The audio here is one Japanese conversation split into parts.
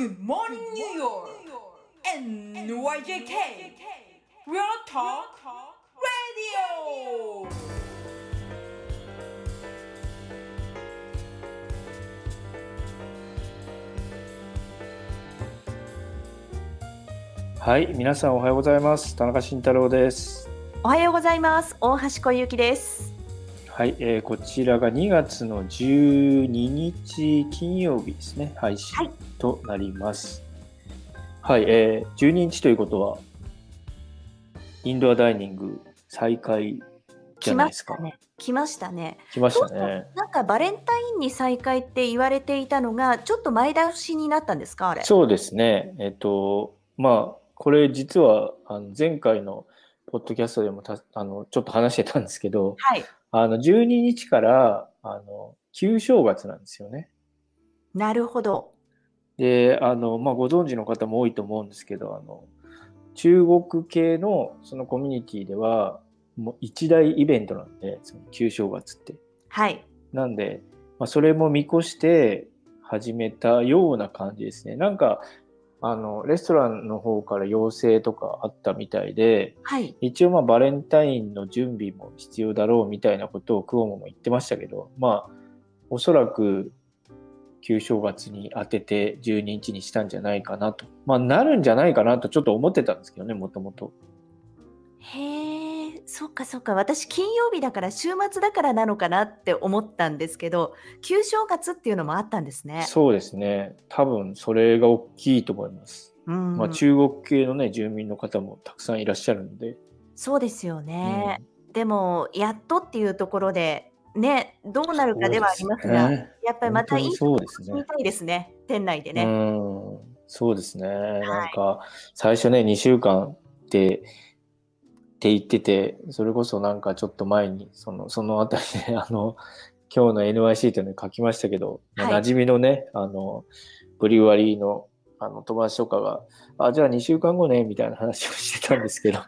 Good morning, New York! NYJK! Real Talk Radio! はい、皆さんおはようございます。田中慎太郎です。おはようございます。大橋小雪です。はい、えーこちらが2月の12日金曜日ですね、配信はいとなります。はい、えー12日ということは、インドアダイニング再開じゃ来ないですしたね。来ましたね。来ましたね。なんかバレンタインに再開って言われていたのが、ちょっと前倒しになったんですか、あれ？そうですね。えっ、と、まあ、これ実はあの前回のポッドキャストでもたあのちょっと話してたんですけど、はい。あの12日からあの旧正月なんですよね。なるほど。で、あの、まあ、ご存知の方も多いと思うんですけど、あの、中国系のそのコミュニティでは、もう一大イベントなんで、その旧正月って。はい。なんで、まあ、それも見越して始めたような感じですね。なんか、あの、レストランの方から要請とかあったみたいで、はい。一応まあバレンタインの準備も必要だろうみたいなことをクオモも言ってましたけど、まあ、おそらく旧正月に当てて12日にしたんじゃないかなと。まあ、なるんじゃないかなとちょっと思ってたんですけどね、もともと。へえ、そっかそっか。私、金曜日だから週末だからなのかなって思ったんですけど、旧正月っていうのもあったんですね。そうですね。多分それが大きいと思います。うん。まあ、中国系のね、住民の方もたくさんいらっしゃるので。そうですよね。うんでも、やっとっていうところで、ね、どうなるかではありますが、ねやっぱりまたいい本当にそうですね見たいですね、店内でね。うん、そうですね。なんか、最初ね、2週間って、って言ってて、それこそなんかちょっと前に、その、そのあたりで、あの、今日の NYC というのに書きましたけど、まあはい馴染みのね、あの、ブリュワリーの、あの、友達とかが、あ、じゃあ2週間後ね、みたいな話をしてたんですけど、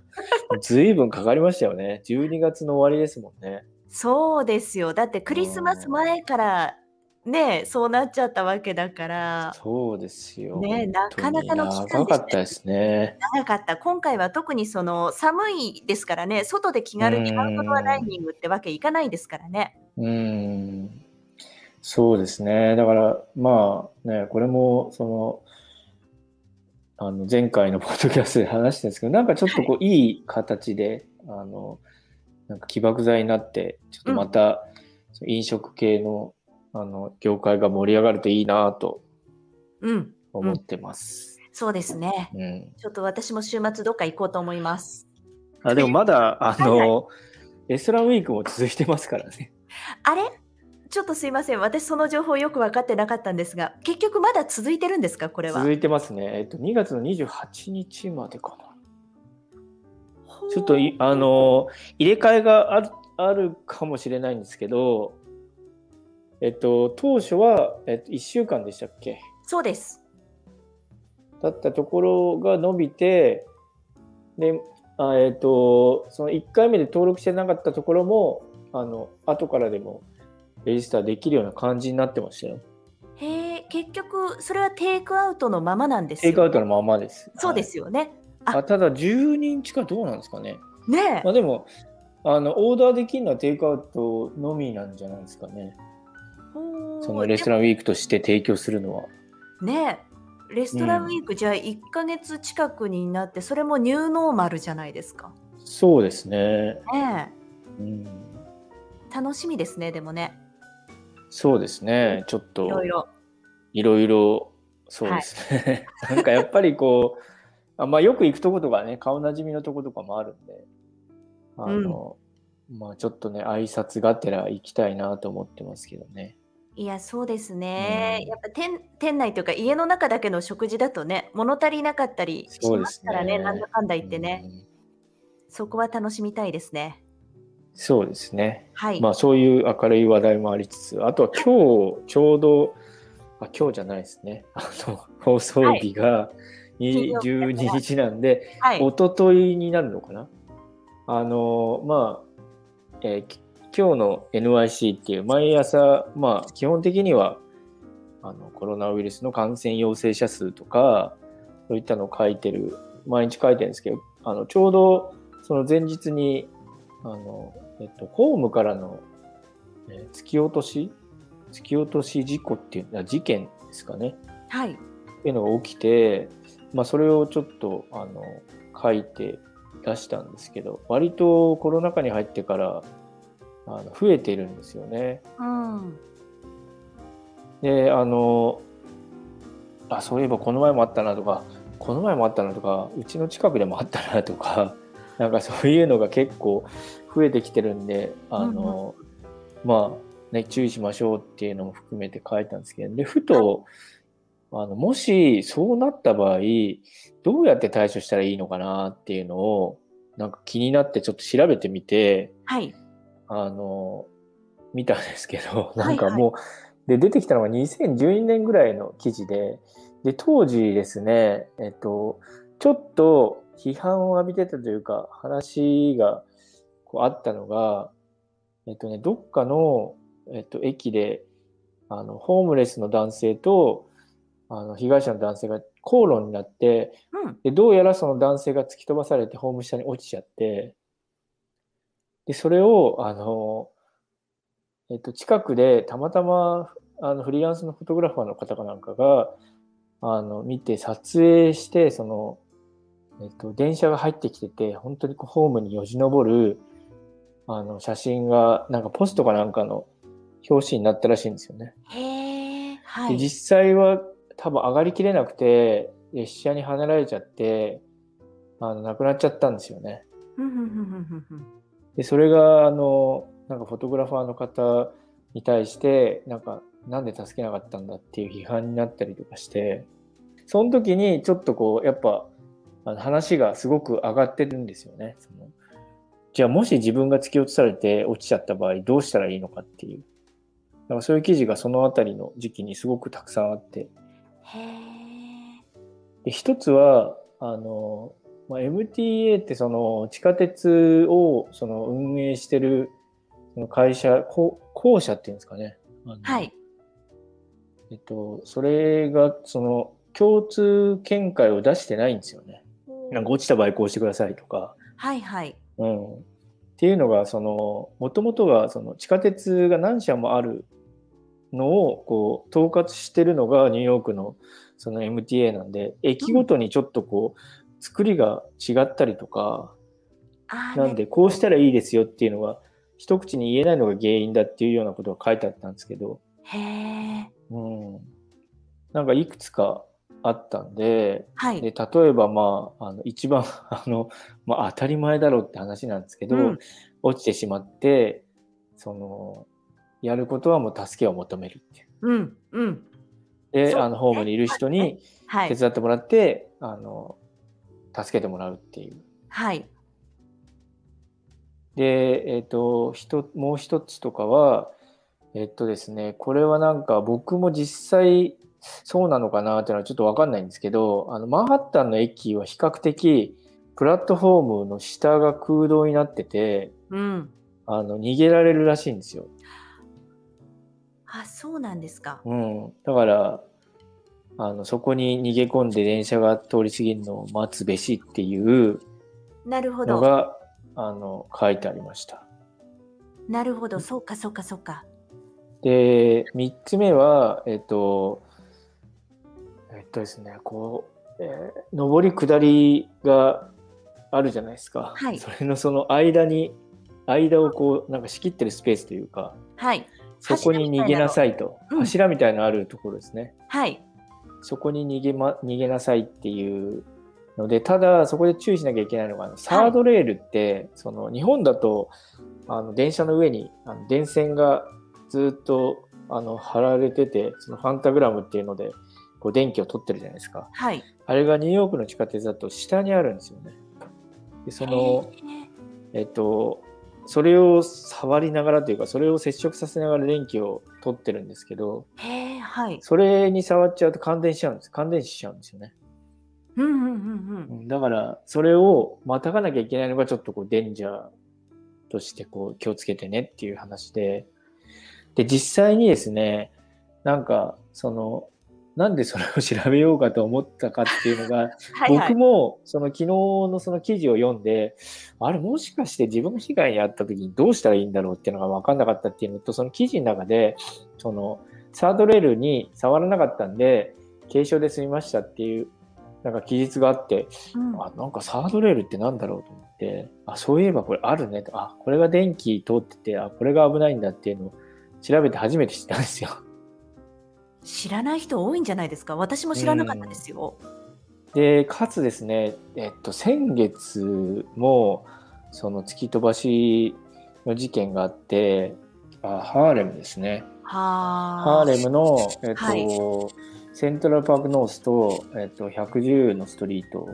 ずいぶんかかりましたよね。12月の終わりですもんね。そうですよ。だってクリスマス前からね、そうなっちゃったわけだから、そうですよ。ねなかなかの期間でした長かったですね。長かった。今回は特にその寒いですからね、外で気軽にアウトドアダイニングってわけいかないですからね。うーんそうですね。だから、まあね、これも、その、あの、前回のポッドキャストで話したんですけど、なんかちょっとこう、いい形で、あの、なんか起爆剤になって、ちょっとまた、その飲食系の、あの、業界が盛り上がるといいなとうん、思ってます。そうですね。うん。ちょっと私も週末どっか行こうと思います。あ、でもまだ、あはいの、レストランウィークも続いてますからね。あれ？ちょっとすいません。私その情報よく分かってなかったんですが、結局まだ続いてるんですか？これは。続いてますね。えっと、2月の28日までかな。ちょっといあの入れ替えがあるあるかもしれないんですけど、えっと、当初は、えっと、1週間でしたっけ？そうです。だったところが伸びて、で、あえっと、その1回目で登録してなかったところも、あの、後からでもレジスターできるような感じになってましたよ。へえ、結局それはテイクアウトのままなんですよ。テイクアウトのままです。そうではいすよね。あただ、12日かどうなんですかね。ねえまあ、でもあの、オーダーできるのはテイクアウトのみなんじゃないですかね。そのレストランウィークとして提供するのは。ねえレストランウィーク、じゃあ1ヶ月近くになってそれもニューノーマルじゃないですか。そうですね。ねうん、え楽しみですねでもねそうですね。ちょっといろいろ。いろいろそうですね。なんかやっぱりこう、あまあ、よく行くとことかね、顔なじみのとことかもあるんで、あの、まあちょっとね、挨拶がてら行きたいなと思ってますけどね。いやそうですね、うん。やっぱ店店内というか家の中だけの食事だとね物足りなかったりしそうでますすからねね。なんだかんだ言ってね、うん。そこは楽しみたいですね。そうですね。はい、まあそういう明るい話題もありつつ、あとは今日ちょうど、あ今日じゃないですね。あの放送日がに金曜日だから。12日なんで、はい。一昨日になるのかな？あのまあ、えーき今日の NYC っていう毎朝、まあ基本的にはあのコロナウイルスの感染陽性者数とか、そういったのを書いてる、毎日書いてるんですけど、あのちょうどその前日に、あの、えっと、ホームからの、えー突き落とし突き落とし事故っていう、あ事件ですかね。はい。っていうのが起きて、まあ、それをちょっとあの書いて出したんですけど割とコロナ禍に入ってからあの増えてるんですよね。うん。であのあそういえばこの前もあったなとかこの前もあったなとかうちの近くでもあったなとか なんかそういうのが結構増えてきてるんであの、まあね注意しましょうっていうのも含めて書いたんですけどでふとあのもしそうなった場合どうやって対処したらいいのかなっていうのをなんか気になってちょっと調べてみてはい。あの見たんですけどいなんかもう、で出てきたのが2012年ぐらいの記事でで当時ですねえっとちょっと批判を浴びてたというか話がこうあったのがえっとねどっかの、えっと、駅であのホームレスの男性とあの被害者の男性が口論になってうん。でどうやらその男性が突き飛ばされてホーム下に落ちちゃってでそれをあの、えっと、近くでたまたまあのフリーランスのフォトグラファーの方かなんかがあの見て撮影してその、えっと、電車が入ってきてて本当にこうホームによじ登るあの写真がなんかポストかなんかの表紙になったらしいんですよね。へえ。はでい。実際は多分上がりきれなくて列車にはねられちゃってあの亡くなっちゃったんですよね。でそれがあのなんかフォトグラファーの方に対してなんかなんで助けなかったんだっていう批判になったりとかしてその時にちょっとこうやっぱあの話がすごく上がってるんですよね。そのじゃあもし自分が突き落とされて落ちちゃった場合どうしたらいいのかっていう。なんかそういう記事がそのあたりの時期にすごくたくさんあって。で一つはあの、まあ、MTA ってその地下鉄をその運営してる会社こ公社っていうんですかね。はい。えっと、それがその共通見解を出してないんですよね。なんか落ちた場合こうしてくださいとか。はいはい。うん、っていうのがそのもともとがその地下鉄が何社もあるのをこう統括してるのがニューヨークのその MTA なんで駅ごとにちょっとこう作りが違ったりとか、なんでこうしたらいいですよっていうのが一口に言えないのが原因だっていうようなことが書いてあったんですけど、へえ。うん、なんかいくつかあったんではい。で例えばまああの一番 あの、まあ、当たり前だろうって話なんですけど、うん落ちてしまってそのやることはもう助けを求めるっていう。うんうん。であのホームにいる人にはい手。伝ってもらって、あの助けてもらうっていう。はい。で、えっ、と、ひと、もう一つとかは、えっとですね、これはなんか僕も実際そうなのかなっていうのはちょっとわかんないんですけど、あの、マンハッタンの駅は比較的プラットフォームの下が空洞になってて、うん。あの、逃げられるらしいんですよ。あ、そうなんですか。うん。だから、あの、そこに逃げ込んで電車が通り過ぎるのを待つべしっていうなるほど。のが、あの、書いてありました。なるほど。そうかそうかそうか。で、3つ目は、えっと、えっとですね、こう、えー上り下りがあるじゃないですか。はいそれのその間に、間をこう、なんか仕切ってるスペースというか、はい。そこに逃げなさいと。うん柱みたいなのあるところですね。はい。そこに逃げ,、ま、逃げなさいっていうので、ただそこで注意しなきゃいけないのが、あのサードレールって、その日本だとあの電車の上にあの電線がずっとあの貼られてて、そのファンタグラムっていうのでこう電気を取ってるじゃないですか。はい。あれがニューヨークの地下鉄だと下にあるんですよね。でその、えっと、それを触りながらというか、それを接触させながら電気を取ってるんですけど、へ。はい。それに触っちゃうと感電しちゃうんです。感電死しちゃうんですよね。うんうんうんうん。うんだから、それをまたがなきゃいけないのがちょっとこう、デンジャーとしてこう、気をつけてねっていう話で、で、実際にですね、なんかそのなんでそれを調べようかと思ったかっていうのが はいはい僕もその昨日のその記事を読んであれもしかして自分が被害に遭った時にどうしたらいいんだろうっていうのが分かんなかったっていうのとその記事の中でそのサードレールに触らなかったんで軽傷で済みましたっていうなんか記述があってうんあなんかサードレールってなんだろうと思ってあそういえばこれあるねとあこれが電気通っててあこれが危ないんだっていうのを調べて初めて知ったんですよ。知らない人多いんじゃないですか？私も知らなかったですよ。でかつですね、えっと、先月もその突き飛ばしの事件があってあハーレムですねはハーレムの、えっとはいセントラルパークノースと、えっと、110のストリート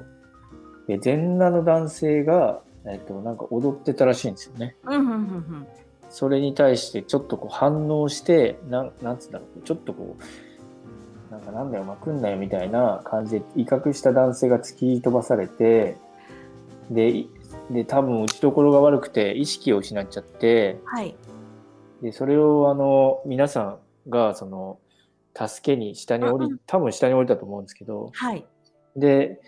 で全裸の男性が、えっと、なんか踊ってたらしいんですよね。うんうんうんうんそれに対してちょっとこう反応して、なんなんつうんだろう、ちょっとこう、なんかなんだよ、まくんなよみたいな感じで威嚇した男性が突き飛ばされて、で、いで多分打ちどころが悪くて意識を失っちゃって、はい。で、それをあの、皆さんがその、助けに下に降り多分下に降りたと思うんですけど、はい。で、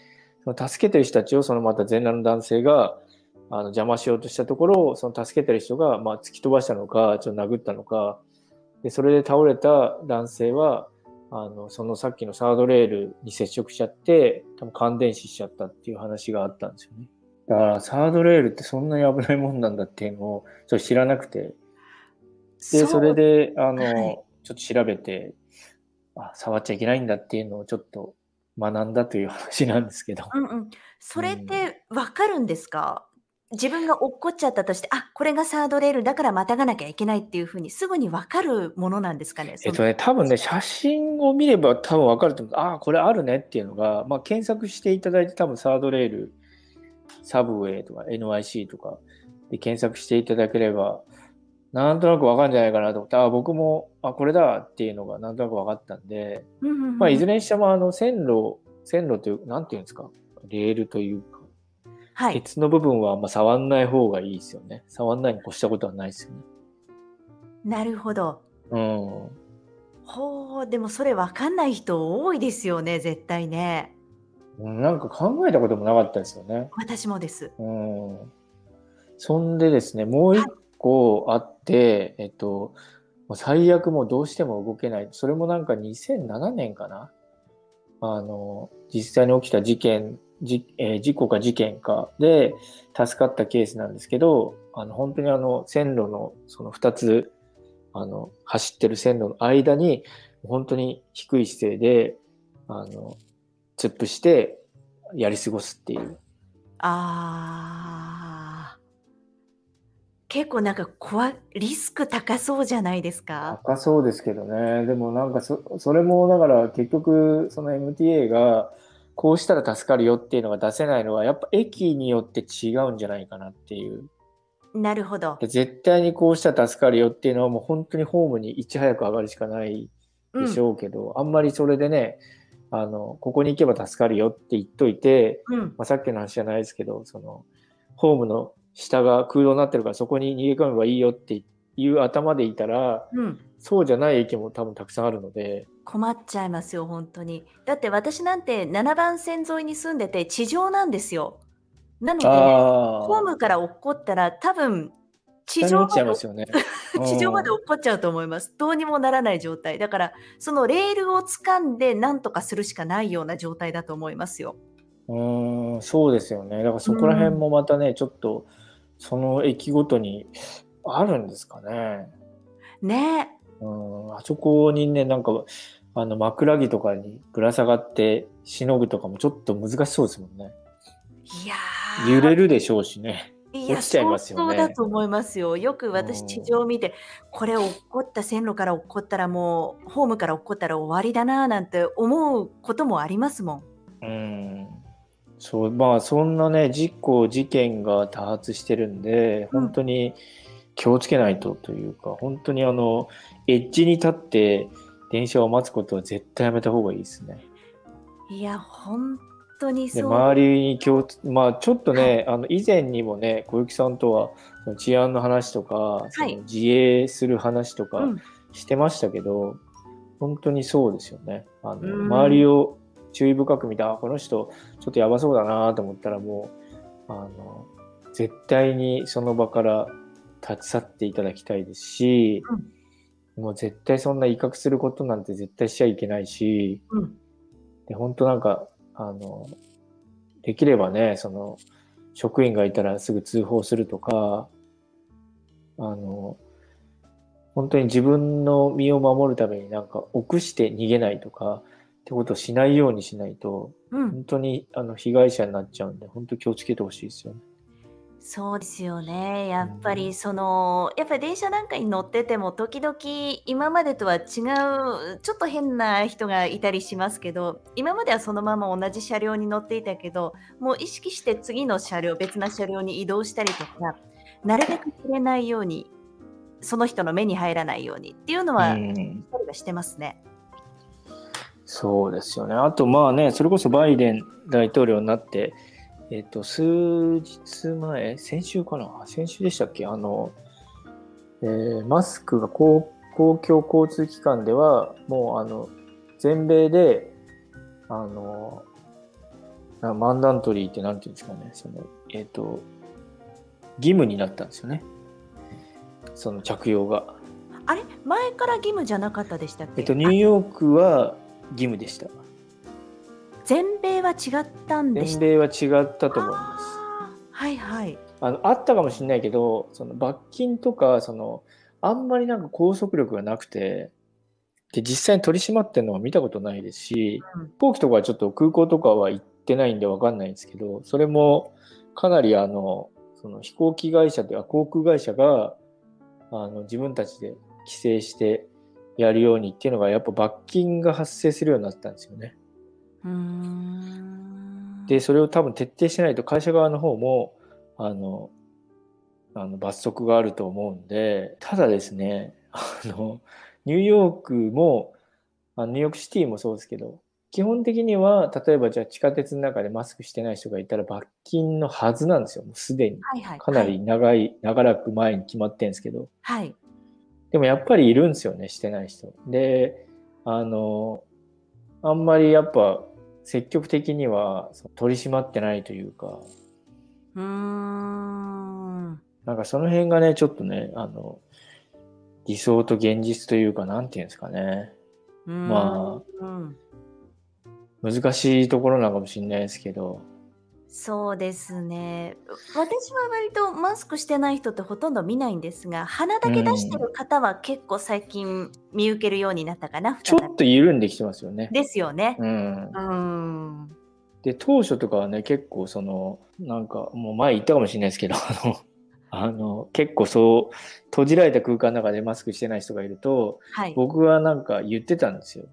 その助けてる人たちをそのまた全裸の男性があの邪魔しようとしたところを、その助けてる人がまあ突き飛ばしたのか、ちょっと殴ったのか、でそれで倒れた男性は、あのそのさっきのサードレールに接触しちゃって、多分感電死しちゃったっていう話があったんですよね。だからサードレールってそんなに危ないもんなんだっていうのをちょっと知らなくて、で、それで、あの、はいちょっと調べて、あ、触っちゃいけないんだっていうのをちょっと学んだという話なんですけど。うんうん。それってわかるんですか？自分が落っこっちゃったとして、あ、これがサードレールだからまたがなきゃいけないっていうふうにすぐにわかるものなんですかね？えっとね、多分ね、写真を見れば多分わかると思う。ああ、これあるねっていうのが、まあ、検索していただいて多分サードレール、サブウェイとか NYC とかで検索していただければ、なんとなくわかるんじゃないかなと思って、ああ、僕も、あ、これだっていうのがなんとなくわかったんで、うんうんうんまあ、いずれにしても、あの、線路、線路という、なんていうんですか、レールというか、はい。鉄の部分はまあ触んない方がいいですよね。触んないに越したことはないですよね。なるほど。うん。ほう、でもそれわかんない人多いですよね、絶対ね。うんなんか考えたこともなかったですよね。私もです。うん。そんでですね、もう一個あって、えっと、もう最悪もうどうしても動けない。それもなんか2007年かな？あの、実際に起きた事件、じえー事故か事件かで助かったケースなんですけど、あの、本当にあの、線路のその2つ、あの、走ってる線路の間に、本当に低い姿勢で、あの、突っ伏してやり過ごすっていう。あー。結構なんか怖い、リスク高そうじゃないですか？高そうですけどね。でもなんかそ、それもだから結局、その MTA が、こうしたら助かるよっていうのが出せないのは、やっぱ駅によって違うんじゃないかなっていう。なるほど。で絶対にこうしたら助かるよっていうのはもう本当にホームにいち早く上がるしかないでしょうけど、あんまりそれでね、あの、ここに行けば助かるよって言っといて、うん。まあ、さっきの話じゃないですけど、その、ホームの下が空洞になってるからそこに逃げ込めばいいよっていう頭でいたら、うん。そうじゃない駅も多分たくさんあるので、困っちゃいますよ、本当に。だって私なんて7番線沿いに住んでて地上なんですよ。なので、あホームから落っこったら多分 地上まで落っこっちゃうと思います。どうにもならない状態。だから、そのレールを掴んで何とかするしかないような状態だと思いますよ。うーん、そうですよね。だからそこら辺もまたね、ちょっと、その駅ごとにあるんですかね。ねうん、あそこにね、なんか、あの、枕木とかにぶら下がってしのぐとかもちょっと難しそうですもんね。いやー揺れるでしょうしね。いや、落ちちゃいますよね相当だと思いますよ。よく私、うん地上を見て、これ落っこった線路から落っこったらもう、ホームから落っこったら終わりだななんて思うこともありますもん。うん。そう、まあ、そんなね、事故、事件が多発してるんで、うん本当に気をつけないとというか、本当にあの、エッジに立って電車を待つことは絶対やめた方がいいですね。いや、本当にで、そう。周りに気をつ、まあ、ちょっとね、あの、以前にもね、小雪さんとは、その治安の話とか、その自衛する話とかうんしてましたけど、本当にそうですよね。あのうん周りを注意深く見て、あ、この人ちょっとやばそうだなと思ったらもう、あの、絶対にその場から立ち去っていただきたいですし、もう絶対そんな威嚇することなんて絶対しちゃいけないし、うん。で本当なんか、あの、できればね、その、職員がいたらすぐ通報するとか、あの、本当に自分の身を守るためになんか臆して逃げないとか、ってことをしないようにしないと、うん、本当にあの被害者になっちゃうんで、本当気をつけてほしいですよね。そうですよね。やっぱりその、やっぱり電車なんかに乗ってても時々今までとは違うちょっと変な人がいたりしますけど今まではそのまま同じ車両に乗っていたけどもう意識して次の車両別な車両に移動したりとかなるべく触れないようにその人の目に入らないようにっていうのはうんしてますね。そうですよね。あとまあね、それこそバイデン大統領になって、えっ、と、数日前、先週かな？先週でしたっけ？あの、えーマスクが公公共交通機関では、もうあの、全米で、あの、なマンダントリーってなんていうんですかね、その、えっ、と、義務になったんですよね。その着用が。あれ？前から義務じゃなかったでしたっけ、えっと、ニューヨークは義務でした。全米は違ったんでした全米は違ったと思います。はいはい。あのあったかもしれないけど、その罰金とか、そのあんまりなんか拘束力がなくて、で実際に取り締まってるのは見たことないですし、うん飛行機とかはちょっと空港とかは行ってないんでわかんないんですけど、それもかなりあの、その飛行機会社というか航空会社があの自分たちで規制してやるようにっていうのがやっぱ罰金が発生するようになったんですよね。で、それを多分徹底しないと会社側の方も、あの、あの罰則があると思うんで、ただですね、あの、ニューヨークも、あのニューヨークシティもそうですけど、基本的には、例えばじゃあ地下鉄の中でマスクしてない人がいたら罰金のはずなんですよ、もうすでに。はいはい、かなり長い、長らく前に決まってるんですけど。はい。でもやっぱりいるんですよね、してない人。で、あの、あんまりやっぱ積極的には取り締まってないというか、うーん。なんかその辺がね、ちょっとね、あの、理想と現実というか、なんていうんですかね。まあ、うん、難しいところなのかもしれないですけど、そうですね。私は割とマスクしてない人ってほとんど見ないんですが、鼻だけ出してる方は結構最近見受けるようになったかな。ちょっと緩んできてますよね。ですよね。うんう。ーん。で、当初とかはね、結構その、なんか、もう前言ったかもしれないですけど、あの、あの結構そう、閉じられた空間の中でマスクしてない人がいると、はい。僕はなんか言ってたんですよ。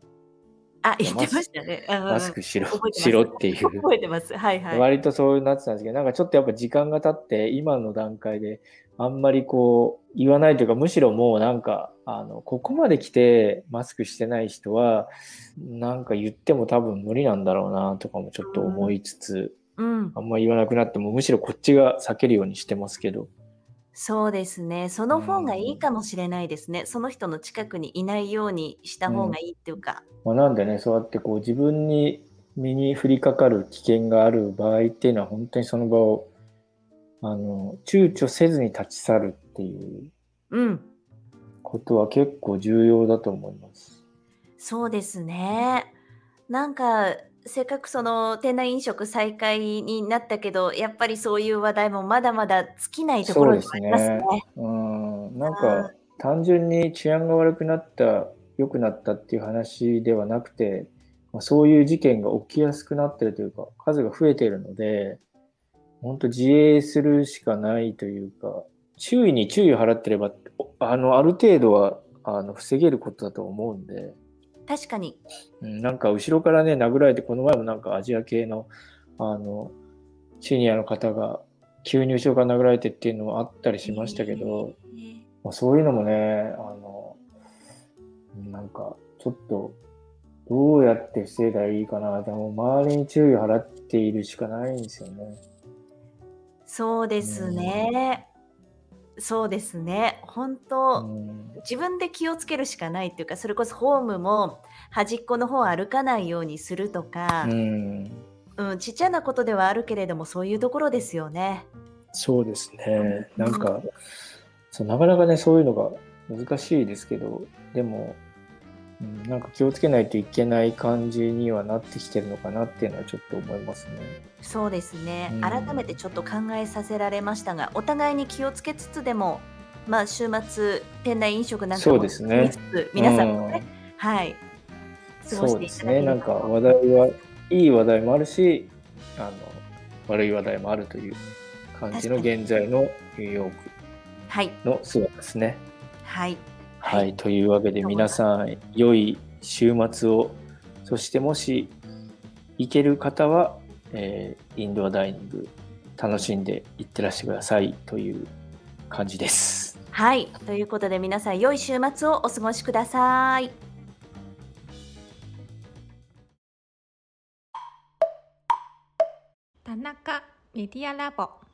あ、言ってましたね。うんマスクしろしろっていう。覚えてます。はいはい。割とそうなってたんですけど、なんかちょっとやっぱ時間が経って、今の段階であんまりこう言わないというか、むしろもうなんか、あの、ここまで来てマスクしてない人は、なんか言っても多分無理なんだろうなとかもちょっと思いつつ、うん。あんま言わなくなっても、むしろこっちが避けるようにしてますけど。そうですね。その方がいいかもしれないですね。その人の近くにいないようにした方がいいっていうか。まあ、なんでね、そうやってこう自分に身に降りかかる危険がある場合っていうのは、本当にその場を、あの、躊躇せずに立ち去るっていううん。ことは結構重要だと思います。そうですね。なんか、せっかくその店内飲食再開になったけど、やっぱりそういう話題もまだまだ尽きないところにもありますね。うん、なんか単純に治安が悪くなった、良くなったっていう話ではなくて、まあそういう事件が起きやすくなってるというか、数が増えているので、本当自衛するしかないというか、注意に注意を払ってれば、おあの、ある程度は、あの、防げることだと思うんで、確かに。うんなんか後ろからね、殴られて、この前もなんかアジア系の、あの、シニアの方が急に後ろから殴られてっていうのもあったりしましたけど、まあ、そういうのもね、あの、なんかちょっと、どうやって防いだらいいかな。でも周りに注意を払っているしかないんですよね。そうですね。そうですね。本う当、ん、自分で気をつけるしかないっていうか、それこそホームも端っこの方を歩かないようにするとかう、ん、うん、ちっちゃなことではあるけれども、そういうところですよね。そうですね。うんなんか、そうなかなかね、そういうのが難しいですけど、でも、うん、なんか気をつけないといけない感じにはなってきてるのかなっていうのはちょっと思いますね。そうですね。うん改めてちょっと考えさせられましたが、お互いに気をつけつつでも、まあ週末店内飲食なんかもそうですね見つつ、皆さんもね、はい、過ごしていそうですね。ただければなんか話題はいい話題もあるし、あの悪い話題もあるという感じの現在のニューヨーはい、クの姿ですね。はい、はい、というわけで皆さん良い週末をそしてもし行ける方は、えーインドアダイニング楽しんで行ってらしてくださいという感じです。はい。ということで皆さん良い週末をお過ごしください。田中メディアラボ